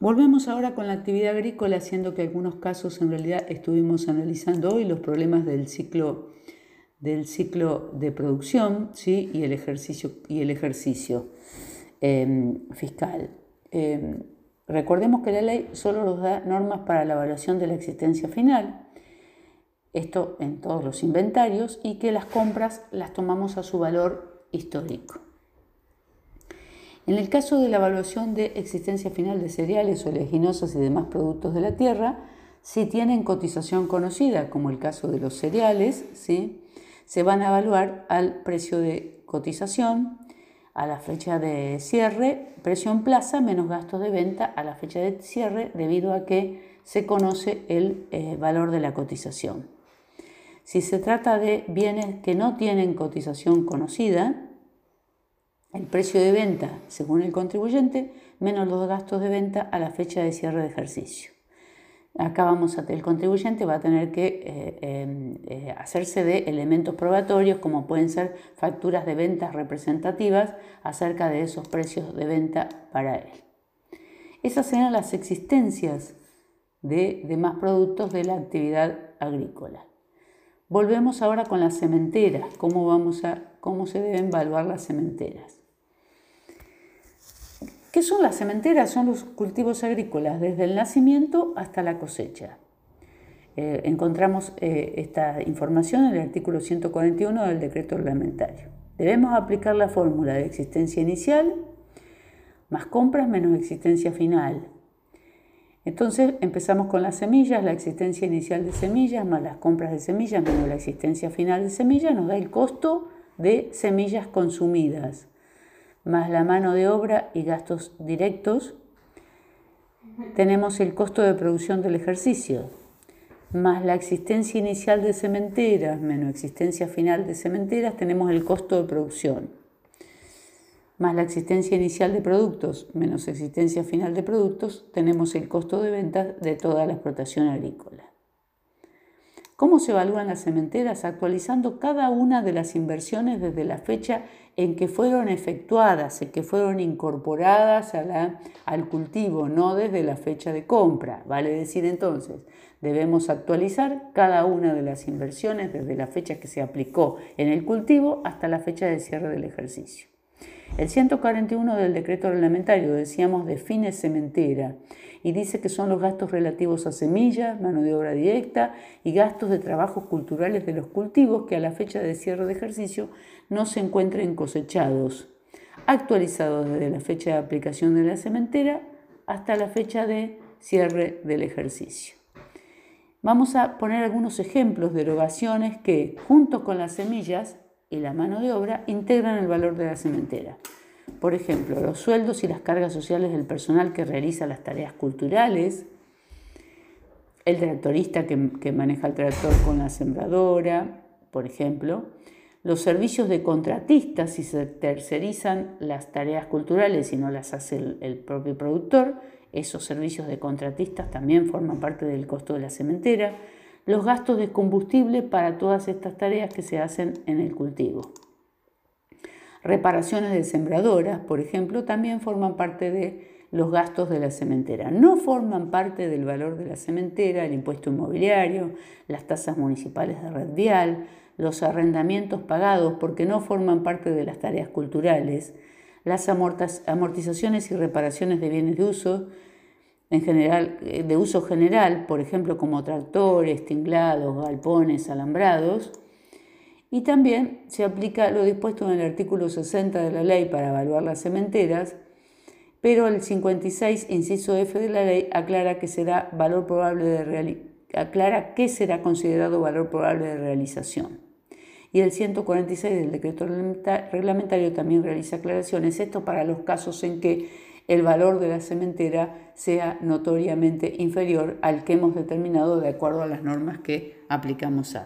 Volvemos ahora con la actividad agrícola, haciendo que algunos casos en realidad estuvimos analizando hoy los problemas del ciclo, del ciclo de producción ¿sí? y el ejercicio, y el ejercicio em, fiscal. Em, recordemos que la ley solo nos da normas para la evaluación de la existencia final, esto en todos los inventarios, y que las compras las tomamos a su valor histórico. En el caso de la evaluación de existencia final de cereales, oleaginosas y demás productos de la tierra, si tienen cotización conocida, como el caso de los cereales, ¿sí? se van a evaluar al precio de cotización, a la fecha de cierre, precio en plaza menos gastos de venta a la fecha de cierre, debido a que se conoce el eh, valor de la cotización. Si se trata de bienes que no tienen cotización conocida, el precio de venta según el contribuyente menos los gastos de venta a la fecha de cierre de ejercicio. Acá vamos el contribuyente va a tener que eh, em, eh, hacerse de elementos probatorios como pueden ser facturas de ventas representativas acerca de esos precios de venta para él. Esas serán las existencias de demás productos de la actividad agrícola. Volvemos ahora con las cementeras, cómo, vamos a, cómo se deben evaluar las cementeras. ¿Qué son las cementeras? Son los cultivos agrícolas desde el nacimiento hasta la cosecha. Eh, encontramos eh, esta información en el artículo 141 del decreto reglamentario. Debemos aplicar la fórmula de existencia inicial más compras menos existencia final. Entonces empezamos con las semillas, la existencia inicial de semillas más las compras de semillas menos la existencia final de semillas nos da el costo de semillas consumidas más la mano de obra y gastos directos, tenemos el costo de producción del ejercicio, más la existencia inicial de cementeras, menos existencia final de cementeras, tenemos el costo de producción, más la existencia inicial de productos, menos existencia final de productos, tenemos el costo de venta de toda la explotación agrícola. ¿Cómo se evalúan las cementeras? Actualizando cada una de las inversiones desde la fecha en que fueron efectuadas, en que fueron incorporadas al cultivo, no desde la fecha de compra. Vale decir entonces, debemos actualizar cada una de las inversiones desde la fecha que se aplicó en el cultivo hasta la fecha de cierre del ejercicio. El 141 del decreto reglamentario, decíamos, define cementera y dice que son los gastos relativos a semillas, mano de obra directa y gastos de trabajos culturales de los cultivos que a la fecha de cierre de ejercicio no se encuentren cosechados, actualizados desde la fecha de aplicación de la cementera hasta la fecha de cierre del ejercicio. Vamos a poner algunos ejemplos de erogaciones que, junto con las semillas, y la mano de obra integran el valor de la cementera. Por ejemplo, los sueldos y las cargas sociales del personal que realiza las tareas culturales, el tractorista que, maneja el tractor con la sembradora, por ejemplo, los servicios de contratistas si se tercerizan las tareas culturales y no las hace el, el, propio productor, esos servicios de contratistas también forman parte del costo de la cementera los gastos de combustible para todas estas tareas que se hacen en el cultivo. Reparaciones de sembradoras, por ejemplo, también forman parte de los gastos de la cementera. No forman parte del valor de la cementera el impuesto inmobiliario, las tasas municipales de red vial, los arrendamientos pagados porque no forman parte de las tareas culturales, las amortizaciones y reparaciones de bienes de uso, en general, eh, de uso general, por ejemplo, como tractores, tinglados, galpones, alambrados. Y también se aplica lo dispuesto en el artículo 60 de la ley para evaluar las cementeras, pero el 56, inciso F de la ley, aclara que será valor probable de aclara qué será considerado valor probable de realización. Y el 146 del decreto reglamentario también realiza aclaraciones, esto para los casos en que el valor de la cementera sea notoriamente inferior al que hemos determinado de acuerdo a las normas que aplicamos antes.